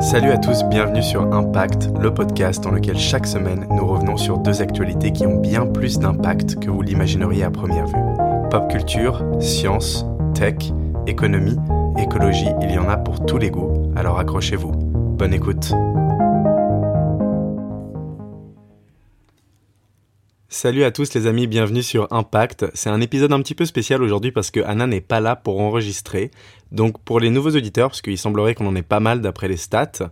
Salut à tous, bienvenue sur Impact, le podcast dans lequel chaque semaine nous revenons sur deux actualités qui ont bien plus d'impact que vous l'imagineriez à première vue. Pop culture, science, tech, économie, écologie, il y en a pour tous les goûts, alors accrochez-vous. Bonne écoute. Salut à tous les amis, bienvenue sur Impact. C'est un épisode un petit peu spécial aujourd'hui parce que Anna n'est pas là pour enregistrer. Donc pour les nouveaux auditeurs, parce qu'il semblerait qu'on en ait pas mal d'après les stats,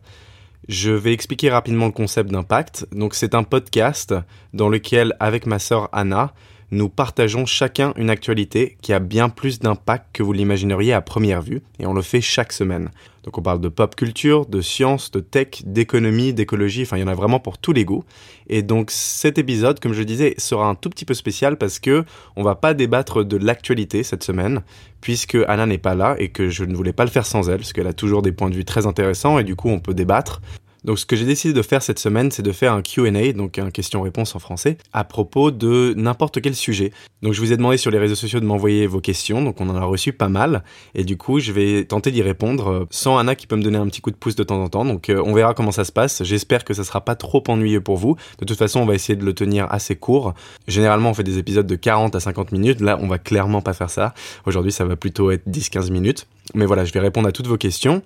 je vais expliquer rapidement le concept d'Impact. Donc c'est un podcast dans lequel, avec ma sœur Anna, nous partageons chacun une actualité qui a bien plus d'impact que vous l'imagineriez à première vue, et on le fait chaque semaine. Donc on parle de pop culture, de science, de tech, d'économie, d'écologie, enfin il y en a vraiment pour tous les goûts. Et donc cet épisode, comme je disais, sera un tout petit peu spécial parce que on va pas débattre de l'actualité cette semaine, puisque Anna n'est pas là et que je ne voulais pas le faire sans elle, parce qu'elle a toujours des points de vue très intéressants et du coup on peut débattre. Donc ce que j'ai décidé de faire cette semaine, c'est de faire un Q&A, donc un question-réponse en français, à propos de n'importe quel sujet. Donc je vous ai demandé sur les réseaux sociaux de m'envoyer vos questions, donc on en a reçu pas mal, et du coup je vais tenter d'y répondre euh, sans Anna qui peut me donner un petit coup de pouce de temps en temps. Donc euh, on verra comment ça se passe. J'espère que ça sera pas trop ennuyeux pour vous. De toute façon, on va essayer de le tenir assez court. Généralement, on fait des épisodes de 40 à 50 minutes. Là, on va clairement pas faire ça. Aujourd'hui, ça va plutôt être 10-15 minutes. Mais voilà, je vais répondre à toutes vos questions.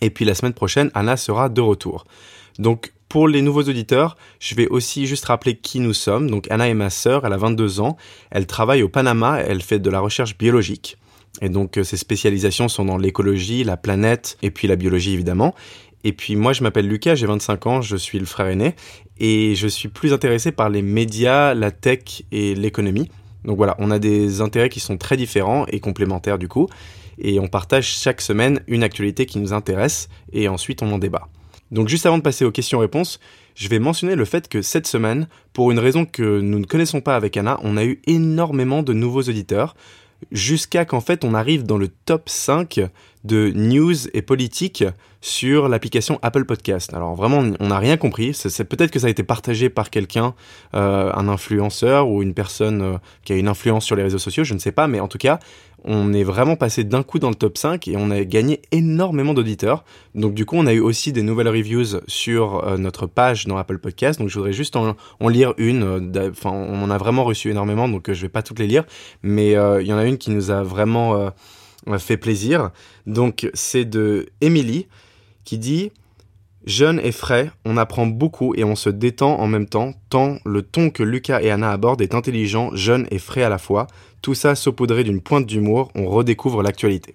Et puis la semaine prochaine, Anna sera de retour. Donc pour les nouveaux auditeurs, je vais aussi juste rappeler qui nous sommes. Donc Anna est ma sœur, elle a 22 ans, elle travaille au Panama, elle fait de la recherche biologique. Et donc euh, ses spécialisations sont dans l'écologie, la planète et puis la biologie évidemment. Et puis moi je m'appelle Lucas, j'ai 25 ans, je suis le frère aîné et je suis plus intéressé par les médias, la tech et l'économie. Donc voilà, on a des intérêts qui sont très différents et complémentaires du coup et on partage chaque semaine une actualité qui nous intéresse et ensuite on en débat. Donc juste avant de passer aux questions-réponses, je vais mentionner le fait que cette semaine, pour une raison que nous ne connaissons pas avec Anna, on a eu énormément de nouveaux auditeurs, jusqu'à qu'en fait on arrive dans le top 5 de news et politique sur l'application Apple Podcast. Alors vraiment, on n'a rien compris. Peut-être que ça a été partagé par quelqu'un, euh, un influenceur ou une personne euh, qui a une influence sur les réseaux sociaux, je ne sais pas, mais en tout cas, on est vraiment passé d'un coup dans le top 5 et on a gagné énormément d'auditeurs. Donc du coup, on a eu aussi des nouvelles reviews sur euh, notre page dans Apple Podcast. Donc je voudrais juste en, lire une. Enfin, on en a vraiment reçu énormément, donc je vais pas toutes les lire, mais il y en a une qui nous a vraiment fait plaisir. Donc c'est de Emily qui dit Jeune et frais, on apprend beaucoup et on se détend en même temps, tant le ton que Lucas et Anna abordent est intelligent, jeune et frais à la fois. Tout ça saupoudré d'une pointe d'humour, on redécouvre l'actualité.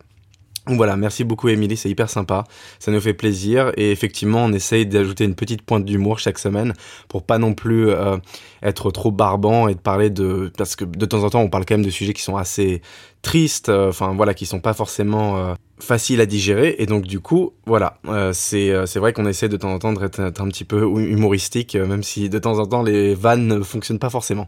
Voilà, merci beaucoup Émilie, c'est hyper sympa, ça nous fait plaisir et effectivement on essaye d'ajouter une petite pointe d'humour chaque semaine pour pas non plus euh, être trop barbant et de parler de parce que de temps en temps on parle quand même de sujets qui sont assez tristes, euh, enfin voilà, qui sont pas forcément euh, facile à digérer. Et donc du coup voilà. Euh, c'est euh, c'est vrai qu'on essaie de temps en temps d'être un petit peu humoristique euh, même si de temps en temps les vannes ne fonctionnent pas forcément.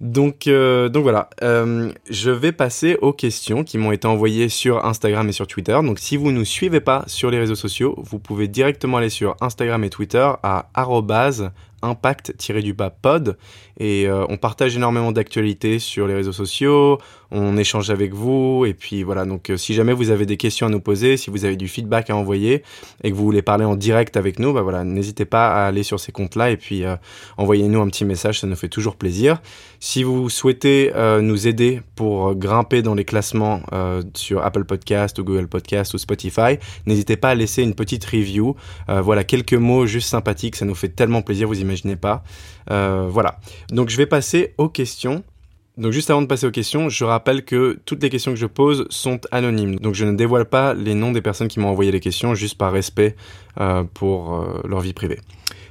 Donc donc voilà. Je vais passer aux questions qui m'ont été envoyées sur Instagram et sur Twitter. Donc si vous nous suivez pas sur les réseaux sociaux vous pouvez directement aller sur Instagram et Twitter à impact-du-bas pod et on partage énormément d'actualités sur les réseaux sociaux, on échange avec vous et puis voilà donc si jamais vous avez des questions nous poser, si vous avez du feedback à envoyer et que vous voulez parler en direct avec nous, bah voilà, n'hésitez pas à aller sur ces comptes-là et puis euh, envoyez-nous un petit message, ça nous fait toujours plaisir. Si vous souhaitez euh, nous aider pour grimper dans les classements euh, sur Apple Podcast ou Google Podcast ou Spotify, n'hésitez pas à laisser une petite review. voilà, quelques mots juste sympathiques, ça nous fait tellement plaisir, vous imaginez pas. voilà. Donc je vais passer aux questions. Donc juste avant de passer aux questions, je rappelle que toutes les questions que je pose sont anonymes. Donc je ne dévoile pas les noms des personnes qui m'ont envoyé les questions juste par respect euh, pour euh, leur vie privée.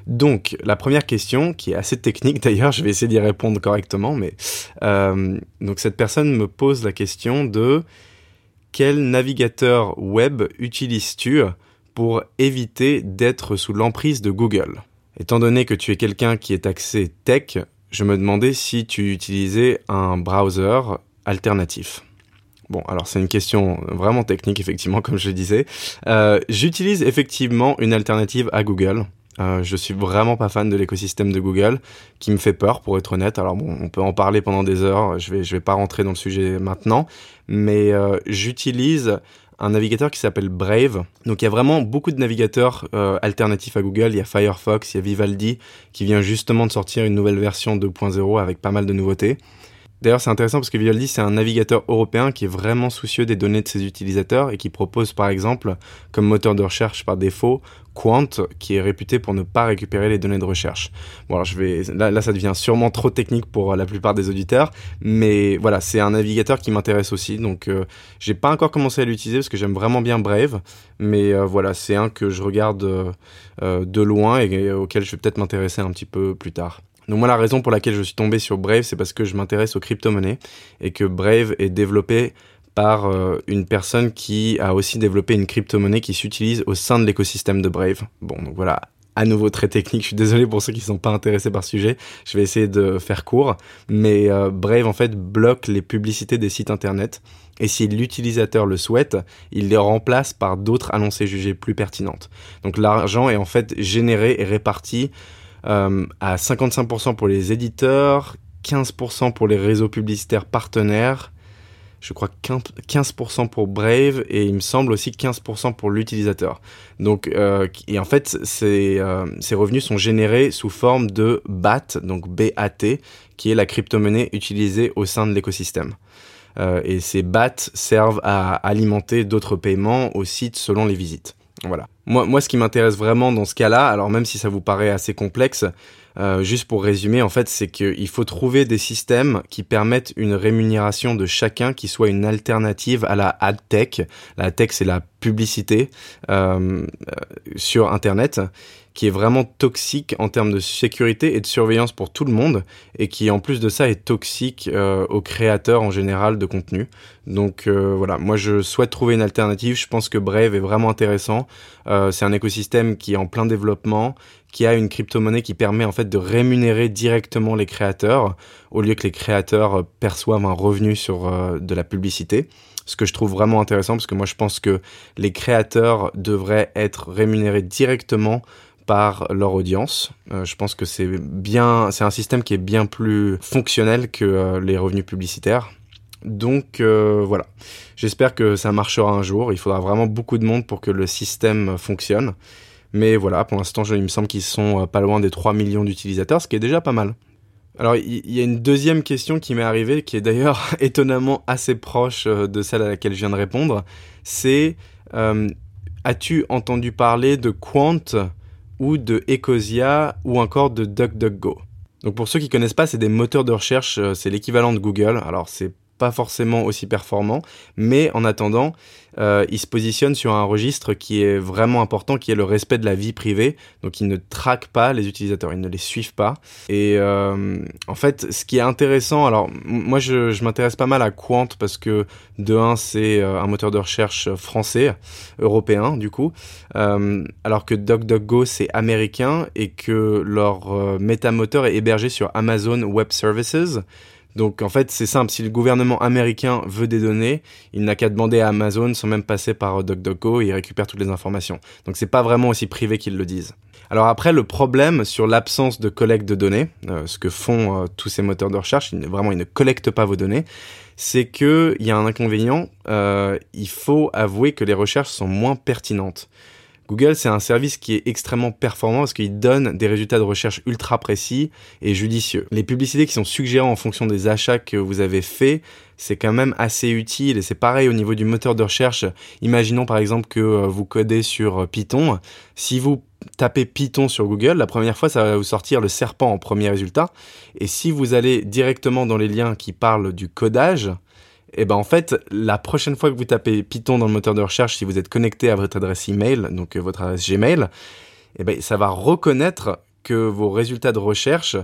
Donc la première question, qui est assez technique d'ailleurs, je vais essayer d'y répondre correctement, mais euh, donc cette personne me pose la question de quel navigateur web utilises-tu pour éviter d'être sous l'emprise de Google? Étant donné que tu es quelqu'un qui est axé tech, je me demandais si tu utilisais un browser alternatif. Bon, alors c'est une question vraiment technique, effectivement, comme je le disais. Euh, J'utilise effectivement une alternative à Google. Euh, je suis vraiment pas fan de l'écosystème de Google, qui me fait peur, pour être honnête. Alors bon, on peut en parler pendant des heures. Je vais, je vais pas rentrer dans le sujet maintenant, mais euh, j'utilise un navigateur qui s'appelle Brave. Donc il y a vraiment beaucoup de navigateurs euh, alternatifs à Google. Il y a Firefox, il y a Vivaldi qui vient justement de sortir une nouvelle version 2.0 avec pas mal de nouveautés. D'ailleurs, c'est intéressant parce que Vivaldi, c'est un navigateur européen qui est vraiment soucieux des données de ses utilisateurs et qui propose, par exemple, comme moteur de recherche par défaut, Quant, qui est réputé pour ne pas récupérer les données de recherche. Bon, alors je vais, là, ça devient sûrement trop technique pour la plupart des auditeurs, mais voilà, c'est un navigateur qui m'intéresse aussi. Donc, euh, j'ai pas encore commencé à l'utiliser parce que j'aime vraiment bien Brave, mais euh, voilà, c'est un que je regarde euh, de loin et auquel je vais peut-être m'intéresser un petit peu plus tard. Donc moi la raison pour laquelle je suis tombé sur Brave, c'est parce que je m'intéresse aux crypto-monnaies et que Brave est développé par euh, une personne qui a aussi développé une crypto-monnaie qui s'utilise au sein de l'écosystème de Brave. Bon, donc voilà, à nouveau très technique. Je suis désolé pour ceux qui ne sont pas intéressés par ce sujet. Je vais essayer de faire court. Mais euh, Brave, en fait, bloque les publicités des sites internet. Et si l'utilisateur le souhaite, il les remplace par d'autres annoncées jugées plus pertinentes. Donc l'argent est en fait généré et réparti euh, à 55% pour les éditeurs, 15% pour les réseaux publicitaires partenaires, je crois 15% pour Brave et il me semble aussi 15% pour l'utilisateur. Donc, euh, et en fait, ces, euh, ces, revenus sont générés sous forme de BAT, donc BAT, qui est la crypto-monnaie utilisée au sein de l'écosystème. Et ces BAT servent à alimenter d'autres paiements au site selon les visites. Voilà. Moi, moi ce qui m'intéresse vraiment dans ce cas-là, alors même si ça vous paraît assez complexe, euh, juste pour résumer, en fait, c'est qu'il faut trouver des systèmes qui permettent une rémunération de chacun qui soit une alternative à la ad tech. La tech, c'est la publicité euh, euh sur Internet qui est vraiment toxique en termes de sécurité et de surveillance pour tout le monde, et qui en plus de ça est toxique euh, aux créateurs en général de contenu. Donc euh, voilà, moi je souhaite trouver une alternative, je pense que Brave est vraiment intéressant, euh, c'est un écosystème qui est en plein développement, qui a une crypto-monnaie qui permet en fait de rémunérer directement les créateurs, au lieu que les créateurs perçoivent un revenu sur de la publicité. Ce que je trouve vraiment intéressant parce que moi je pense que les créateurs devraient être rémunérés directement par leur audience. Euh, je pense que c'est bien, c'est un système qui est bien plus fonctionnel que euh, les revenus publicitaires. Donc euh, voilà, j'espère que ça marchera un jour. Il faudra vraiment beaucoup de monde pour que le système fonctionne. Mais voilà, pour l'instant, il me semble qu'ils sont pas loin des 3 millions d'utilisateurs, ce qui est déjà pas mal. Alors, il y, a une deuxième question qui m'est arrivée, qui est d'ailleurs étonnamment assez proche de celle à laquelle je viens de répondre. C'est, as-tu entendu parler de Quant ou de Ecosia ou encore de DuckDuckGo. Donc pour ceux qui connaissent pas, c'est des moteurs de recherche, euh, c'est l'équivalent de Google. Alors c'est pas forcément aussi performant, mais en attendant, euh, il se positionne sur un registre qui est vraiment important, qui est le respect de la vie privée. Donc, il ne traque pas les utilisateurs, ils ne les suivent pas. Et euh, en fait, ce qui est intéressant, alors moi, je, m'intéresse pas mal à Quant parce que de un, c'est euh, un moteur de recherche français, européen, du coup, euh, alors que DuckDuckGo c'est américain et que leur métamoteur est hébergé sur Amazon Web Services. Donc en fait, c'est simple, si le gouvernement américain veut des données, il n'a qu'à demander à Amazon sans même passer par DuckDuckGo et il récupère toutes les informations. Donc c'est pas vraiment aussi privé qu'ils le disent. Alors après, le problème sur l'absence de collecte de données, euh, ce que font euh, tous ces moteurs de recherche, vraiment ils ne collectent pas vos données, c'est qu'il y a un inconvénient, euh, il faut avouer que les recherches sont moins pertinentes. Google, c'est un service qui est extrêmement performant parce qu'il donne des résultats de recherche ultra précis et judicieux. Les publicités qui sont suggérées en fonction des achats que vous avez faits, c'est quand même assez utile et c'est pareil au niveau du moteur de recherche. Imaginons par exemple que euh, vous codez sur euh, Python. Si vous tapez Python sur Google, la première fois, ça va vous sortir le serpent en premier résultat. Et si vous allez directement dans les liens qui parlent du codage, et eh ben en fait, la prochaine fois que vous tapez Python dans le moteur de recherche, si vous êtes connecté à votre adresse email, donc euh, votre adresse Gmail, et eh ben ça va reconnaître que vos résultats de recherche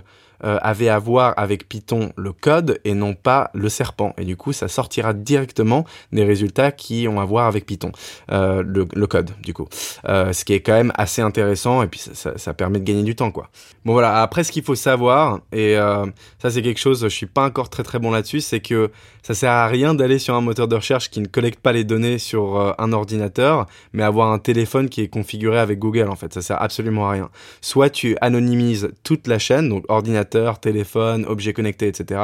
euh, avaient à voir avec Python le code et non pas le serpent. Et du coup, ça sortira directement des résultats qui ont à voir avec Python, euh, le, code du coup. Euh, ce qui est quand même assez intéressant et puis ça, permet de gagner du temps quoi. Bon voilà, après ce qu'il faut savoir, et ça c'est quelque chose, je suis pas encore très très bon là-dessus, c'est que ça sert à rien d'aller sur un moteur de recherche qui ne collecte pas les données sur un ordinateur, mais avoir un téléphone qui est configuré avec Google en fait, ça sert absolument à rien. Soit tu anonymises toute la chaîne, donc ordinateur, téléphone, objets connectés, etc.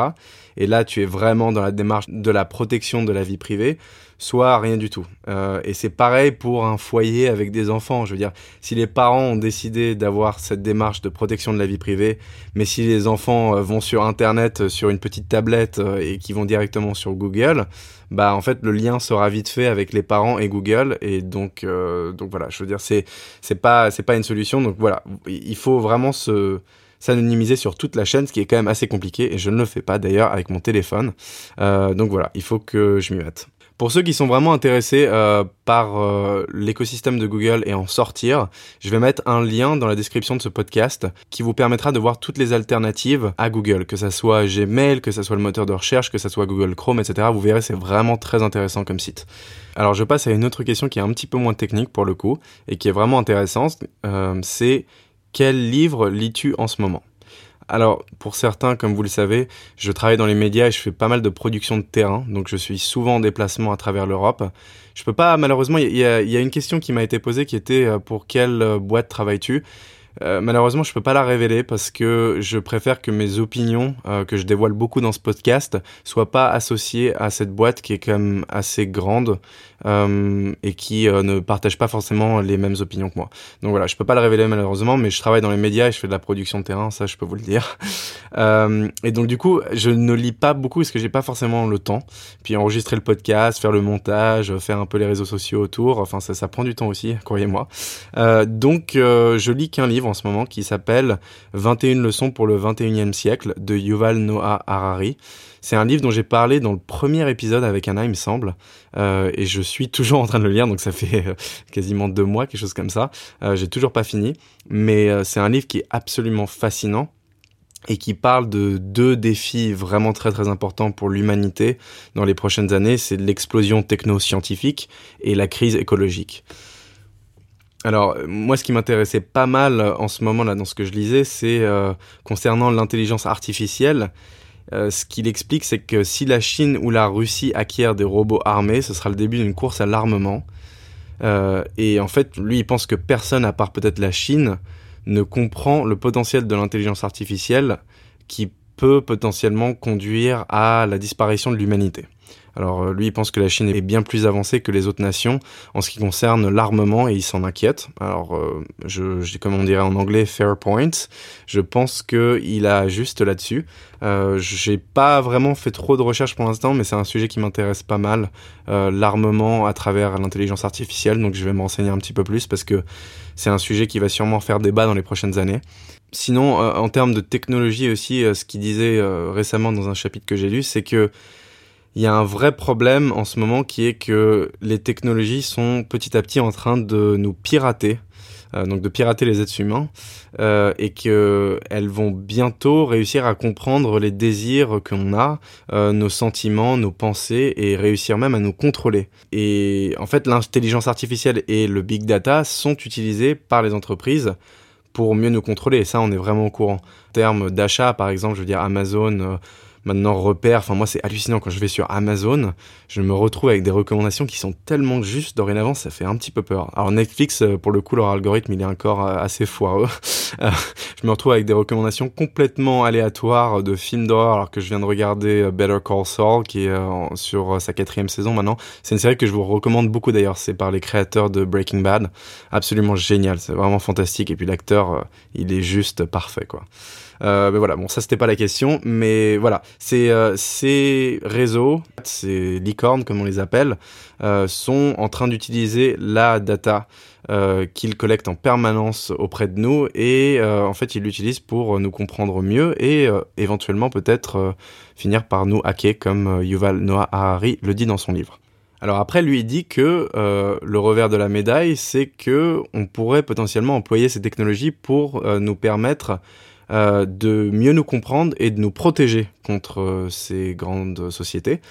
Et là, tu es vraiment dans la démarche de la protection de la vie privée, soit rien du tout. Euh, et c'est pareil pour un foyer avec des enfants. Je veux dire, si les parents ont décidé d'avoir cette démarche de protection de la vie privée, mais si les enfants euh, vont sur Internet, euh, sur une petite tablette et qui vont directement sur Google, bah en fait le lien sera vite fait avec les parents et Google. Et donc, donc voilà, je veux dire, c'est c'est pas c'est pas une solution. Donc voilà, il faut vraiment se s'anonymiser sur toute la chaîne, ce qui est quand même assez compliqué, et je ne le fais pas d'ailleurs avec mon téléphone. Euh, donc voilà, il faut que je m'y mette. Pour ceux qui sont vraiment intéressés euh, par euh, l'écosystème de Google et en sortir, je vais mettre un lien dans la description de ce podcast qui vous permettra de voir toutes les alternatives à Google, que ça soit Gmail, que ça soit le moteur de recherche, que ça soit Google Chrome, etc. Vous verrez, c'est vraiment très intéressant comme site. Alors je passe à une autre question qui est un petit peu moins technique pour le coup et qui est vraiment intéressante. C'est quel livre lis-tu en ce moment? Alors, pour certains, comme vous le savez, je travaille dans les médias et je fais pas mal de production de terrain, donc je suis souvent en déplacement à travers l'Europe. Je peux pas, malheureusement, il y, a une question qui m'a été posée qui était euh, pour quelle euh, boîte travailles-tu? Euh, malheureusement, je peux pas la révéler parce que je préfère que mes opinions, euh, que je dévoile beaucoup dans ce podcast, soient pas associées à cette boîte qui est quand même assez grande euh, et qui ne partage pas forcément les mêmes opinions que moi. Donc voilà, je peux pas le révéler malheureusement, mais je travaille dans les médias et je fais de la production de terrain, ça je peux vous le dire. et donc du coup, je ne lis pas beaucoup parce que j'ai pas forcément le temps. Puis enregistrer le podcast, faire le montage, faire un peu les réseaux sociaux autour, enfin ça, ça prend du temps aussi, croyez-moi. donc je lis qu'un livre en ce moment qui s'appelle 21 leçons pour le 21e siècle de Yuval Noah Harari. C'est un livre dont j'ai parlé dans le premier épisode avec Anna, il me semble, euh, et je suis toujours en train de le lire, donc ça fait euh, quasiment deux mois, quelque chose comme ça. Euh, j'ai toujours pas fini, mais c'est un livre qui est absolument fascinant et qui parle de deux défis vraiment très très importants pour l'humanité dans les prochaines années, c'est l'explosion techno-scientifique et la crise écologique. Alors moi ce qui m'intéressait pas mal euh, en ce moment là dans ce que je lisais c'est euh, concernant l'intelligence artificielle. Euh, ce qu'il explique c'est que si la Chine ou la Russie acquièrent des robots armés, ce sera le début d'une course à l'armement. et en fait lui il pense que personne à part peut-être la Chine ne comprend le potentiel de l'intelligence artificielle qui peut potentiellement conduire à la disparition de l'humanité. Alors euh, lui, il pense que la Chine est bien plus avancée que les autres nations en ce qui concerne l'armement et il s'en inquiète. Alors, euh, je, comme on dirait en anglais, fair point. Je pense qu'il a juste là-dessus. Euh, J'ai pas vraiment fait trop de recherches pour l'instant, mais c'est un sujet qui m'intéresse pas mal, euh, l'armement à travers l'intelligence artificielle. Donc je vais me renseigner un petit peu plus parce que c'est un sujet qui va sûrement faire débat dans les prochaines années. Sinon, en termes de technologie aussi, ce qu'il disait récemment dans un chapitre que j'ai lu, c'est que il y a un vrai problème en ce moment qui est que les technologies sont petit à petit en train de nous pirater, euh, donc de pirater les êtres humains, euh, et qu'elles vont bientôt réussir à comprendre les désirs qu'on a, euh, nos sentiments, nos pensées, et réussir même à nous contrôler. Et en fait, l'intelligence artificielle et le big data sont utilisés par les entreprises pour mieux nous contrôler, et ça, on est vraiment au courant. En termes d'achat, par exemple, je veux dire Amazon maintenant repère. Enfin, moi, c'est hallucinant quand je vais sur Amazon, je me retrouve avec des recommandations qui sont tellement justes dorénavant, ça fait un petit peu peur. Alors Netflix, euh, pour le coup, leur algorithme, il est encore euh, assez foireux. Euh, je me retrouve avec des recommandations complètement aléatoires de films d'horreur, alors que je viens de regarder Better Call Saul, qui est sur sa quatrième saison maintenant. C'est une série que je vous recommande beaucoup d'ailleurs. C'est par les créateurs de Breaking Bad. Absolument génial, c'est vraiment fantastique. Et puis l'acteur, il est juste parfait, quoi. Euh, mais voilà, bon, ça c'était pas la question, mais voilà, c'est euh, ces réseaux, ces licornes comme on les appelle, euh, sont en train d'utiliser la data euh, qu'ils collectent en permanence auprès de nous et euh, en fait ils l'utilisent pour nous comprendre mieux et éventuellement peut-être finir par nous hacker comme Yuval Noah Harari le dit dans son livre. Alors après, lui, il dit que le revers de la médaille, c'est que on pourrait potentiellement employer ces technologies pour nous permettre euh, de mieux nous comprendre et de nous protéger contre euh, ces grandes sociétés.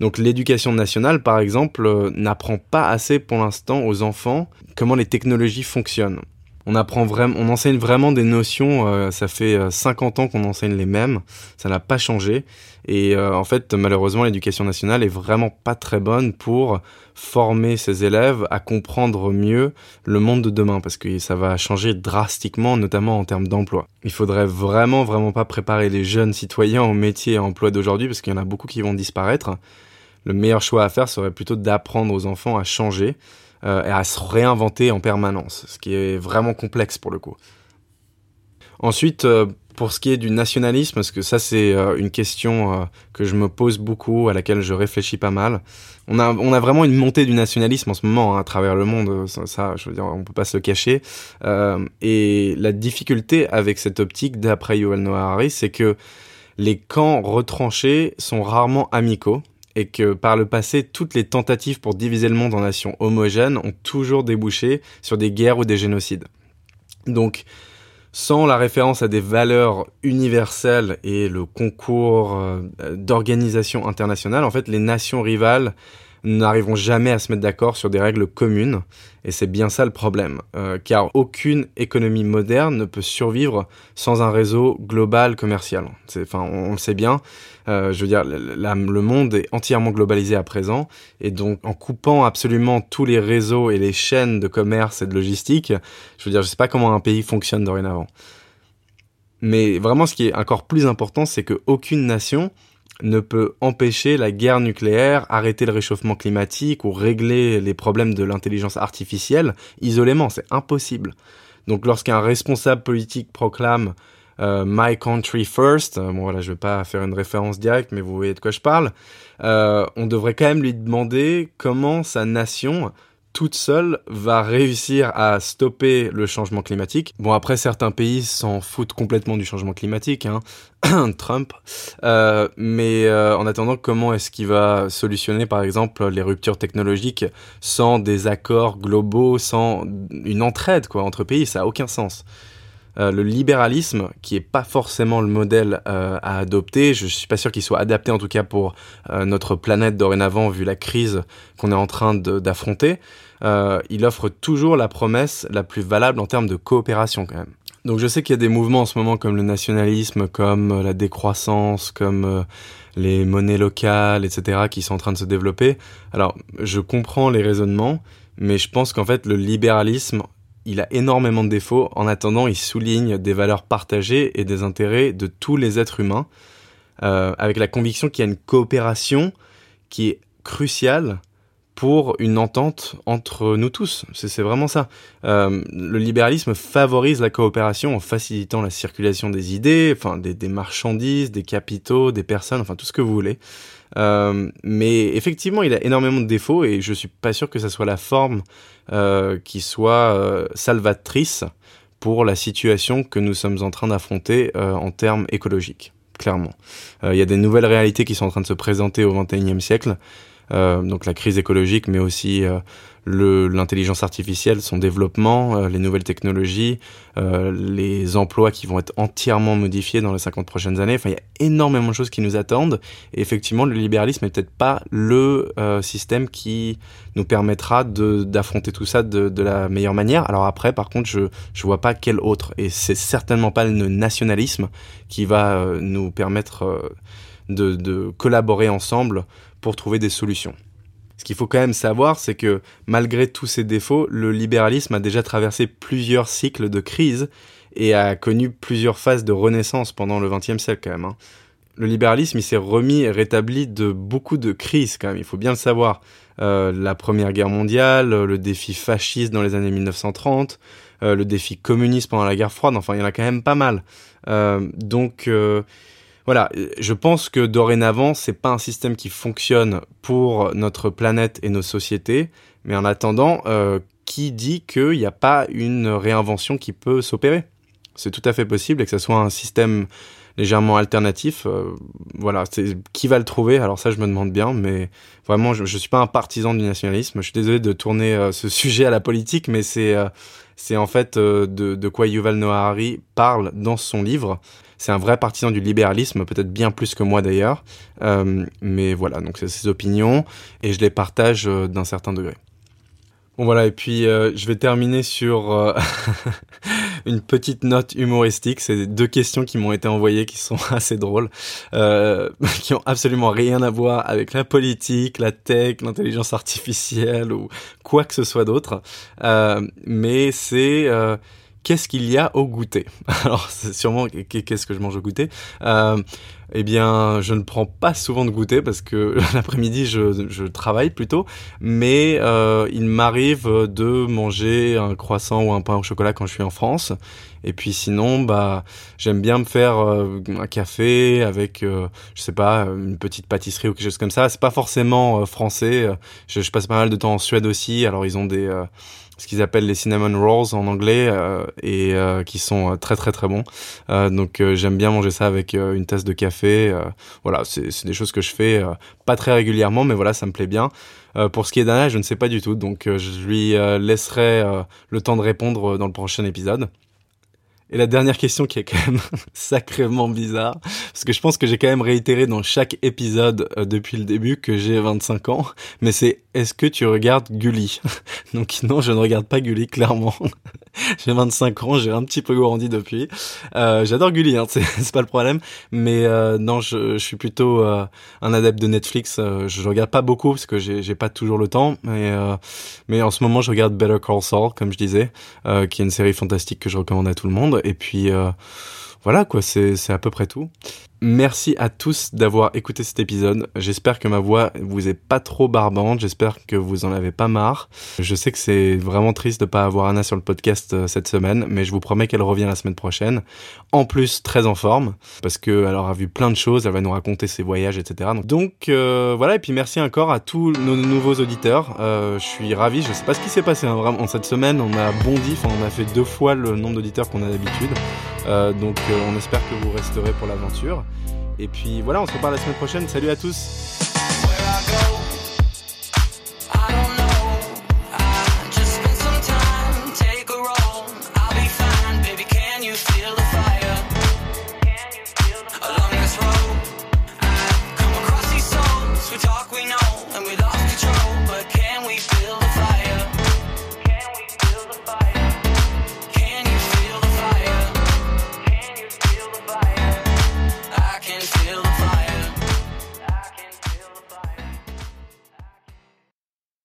Donc l'éducation nationale, par exemple, euh, n'apprend pas assez pour l'instant aux enfants comment les technologies fonctionnent. On apprend vraiment, on enseigne vraiment des notions. Euh, ça fait 50 euh, ans qu'on enseigne les mêmes. Ça n'a pas changé. Et euh, en fait, malheureusement, l'éducation nationale est vraiment pas très bonne pour former ses élèves à comprendre mieux le monde de demain, parce que ça va changer drastiquement, notamment en termes d'emploi. Il faudrait vraiment, vraiment pas préparer les jeunes citoyens au métier et à emploi d'aujourd'hui, parce qu'il y en a beaucoup qui vont disparaître. Le meilleur choix à faire serait plutôt d'apprendre aux enfants à changer euh, et à se réinventer en permanence, ce qui est vraiment complexe pour le coup. Ensuite, euh, pour ce qui est du nationalisme, parce que ça c'est euh, une question que je me pose beaucoup, à laquelle je réfléchis pas mal. On a, on a vraiment une montée du nationalisme en ce moment hein, à travers le monde, ça, je veux dire, on peut pas se le cacher. et la difficulté avec cette optique, d'après Yuval Noah c'est que les camps retranchés sont rarement amicaux et que par le passé, toutes les tentatives pour diviser le monde en nations homogènes ont toujours débouché sur des guerres ou des génocides. Donc, sans la référence à des valeurs universelles et le concours euh, d'organisation internationale, en fait, les nations rivales n'arriveront jamais à se mettre d'accord sur des règles communes. Et c'est bien ça le problème. Euh, car aucune économie moderne ne peut survivre sans un réseau global commercial. Enfin, on, le sait bien. Euh, je veux dire, le monde est entièrement globalisé à présent. Et donc, en coupant absolument tous les réseaux et les chaînes de commerce et de logistique, je veux dire, je sais pas comment un pays fonctionne dorénavant. Mais vraiment, ce qui est encore plus important, c'est qu'aucune nation ne peut empêcher la guerre nucléaire, arrêter le réchauffement climatique ou régler les problèmes de l'intelligence artificielle isolément. C'est impossible. Donc lorsqu'un responsable politique proclame euh, My country first, euh, bon voilà, je vais pas faire une référence directe, mais vous voyez de quoi je parle, euh, on devrait quand même lui demander comment sa nation toute seule va réussir à stopper le changement climatique. Bon après certains pays s'en foutent complètement du changement climatique, hein. Trump, euh, mais euh, en attendant comment est-ce qu'il va solutionner par exemple les ruptures technologiques sans des accords globaux, sans une entraide quoi entre pays, ça a aucun sens. Euh, le libéralisme, qui est pas forcément le modèle euh, à adopter, je suis pas sûr qu'il soit adapté en tout cas pour euh, notre planète dorénavant vu la crise qu'on est en train d'affronter. il offre toujours la promesse la plus valable en termes de coopération quand même. Donc je sais qu'il y a des mouvements en ce moment comme le nationalisme, comme la décroissance, comme les monnaies locales, etc., qui sont en train de se développer. Alors je comprends les raisonnements, mais je pense qu'en fait le libéralisme il a énormément de défauts. En attendant, il souligne des valeurs partagées et des intérêts de tous les êtres humains, euh, avec la conviction qu'il y a une coopération qui est cruciale pour une entente entre nous tous. C'est vraiment ça. Euh, le libéralisme favorise la coopération en facilitant la circulation des idées, enfin des, des marchandises, des capitaux, des personnes, enfin tout ce que vous voulez. Euh, mais effectivement, il a énormément de défauts et je suis pas sûr que ça soit la forme euh, qui soit euh, salvatrice pour la situation que nous sommes en train d'affronter euh, en termes écologiques, clairement. Il y a des nouvelles réalités qui sont en train de se présenter au XXIe siècle, donc la crise écologique, mais aussi l'intelligence artificielle, son développement, euh, les nouvelles technologies, euh, les emplois qui vont être entièrement modifiés dans les 50 prochaines années. Enfin, il y a énormément de choses qui nous attendent. Et effectivement, le libéralisme n'est peut-être pas le euh, système qui nous permettra d'affronter tout ça de, de, la meilleure manière. Alors après, par contre, je je vois pas quel autre. Et c'est certainement pas le nationalisme qui va nous permettre de, de collaborer ensemble pour trouver des solutions. Ce qu'il faut quand même savoir, c'est que malgré tous ses défauts, le libéralisme a déjà traversé plusieurs cycles de crise et a connu plusieurs phases de renaissance pendant le XXe siècle quand même. Hein. Le libéralisme, il s'est remis et rétabli de beaucoup de crises quand même, il faut bien le savoir. Euh, la Première Guerre mondiale, le défi fasciste dans les années 1930, euh, le défi communiste pendant la guerre froide, enfin il y en a quand même pas mal. Euh, donc voilà, je pense que dorénavant, c'est pas un système qui fonctionne pour notre planète et nos sociétés, mais en attendant, euh, qui dit qu'il n'y a pas une réinvention qui peut s'opérer? C'est tout à fait possible et que ce soit un système légèrement alternatif. Euh, voilà, c'est qui va le trouver? Alors ça, je me demande bien, mais vraiment, je, je suis pas un partisan du nationalisme. Je suis désolé de tourner euh, ce sujet à la politique, mais c'est c'est en fait de, de quoi Yuval Noah Harari parle dans son livre. C'est un vrai partisan du libéralisme, peut-être bien plus que moi d'ailleurs. Euh, mais voilà, donc c'est ses opinions et je les partage euh, d'un certain degré. Voilà, et puis euh, je vais terminer sur euh, une petite note humoristique. C'est deux questions qui m'ont été envoyées qui sont assez drôles, euh, qui ont absolument rien à voir avec la politique, la tech, l'intelligence artificielle ou quoi que ce soit d'autre. Euh, mais c'est qu'est-ce qu'il y a au goûter Alors, c'est sûrement qu'est-ce que je mange au goûter? Euh, Eh bien, je ne prends pas souvent de goûter parce que l'après-midi, je, travaille plutôt. Mais euh, il m'arrive de manger un croissant ou un pain au chocolat quand je suis en France. Et puis sinon, bah, j'aime bien me faire euh, un café avec, euh, je sais pas, une petite pâtisserie ou quelque chose comme ça. C'est pas forcément euh, français. Je, je, passe pas mal de temps en Suède aussi. Alors ils ont des ce qu'ils appellent les cinnamon rolls en anglais euh, et euh, qui sont euh, très très très bons. donc j'aime bien manger ça avec une tasse de café. voilà, c'est des choses que je fais pas très régulièrement, mais voilà, ça me plaît bien. pour ce qui est d'Anna, je ne sais pas du tout, donc je lui laisserai le temps de répondre dans le prochain épisode. Et la dernière question qui est quand même sacrément bizarre, parce que je pense que j'ai quand même réitéré dans chaque épisode euh, depuis le début que j'ai 25 ans, mais c'est est-ce que tu regardes Gulli Donc non, je ne regarde pas Gulli, clairement. j'ai 25 ans, j'ai un petit peu grandi depuis. Euh, J'adore Gulli, hein, c'est pas le problème, mais euh, non, je, je, suis plutôt euh, un adepte de Netflix. Euh, je regarde pas beaucoup parce que j'ai pas toujours le temps, mais mais en ce moment, je regarde Better Call Saul, comme je disais, qui est une série fantastique que je recommande à tout le monde. Et puis euh, voilà quoi, c'est à peu près tout. Merci à tous d'avoir écouté cet épisode. J'espère que ma voix vous est pas trop barbante. J'espère que vous en avez pas marre. Je sais que c'est vraiment triste de pas avoir Anna sur le podcast euh, cette semaine, mais je vous promets qu'elle revient la semaine prochaine. En plus, très en forme, parce que elle aura vu plein de choses. Elle va nous raconter ses voyages, etc. Donc euh, voilà. Et puis merci encore à tous nos nouveaux auditeurs. Euh, je suis ravi. Je sais pas ce qui s'est passé hein, vraiment cette semaine. On a bondi. Enfin, on a fait deux fois le nombre d'auditeurs qu'on a d'habitude. Euh, donc on espère que vous resterez pour l'aventure. Et puis voilà, on se reparle la semaine prochaine. Salut à tous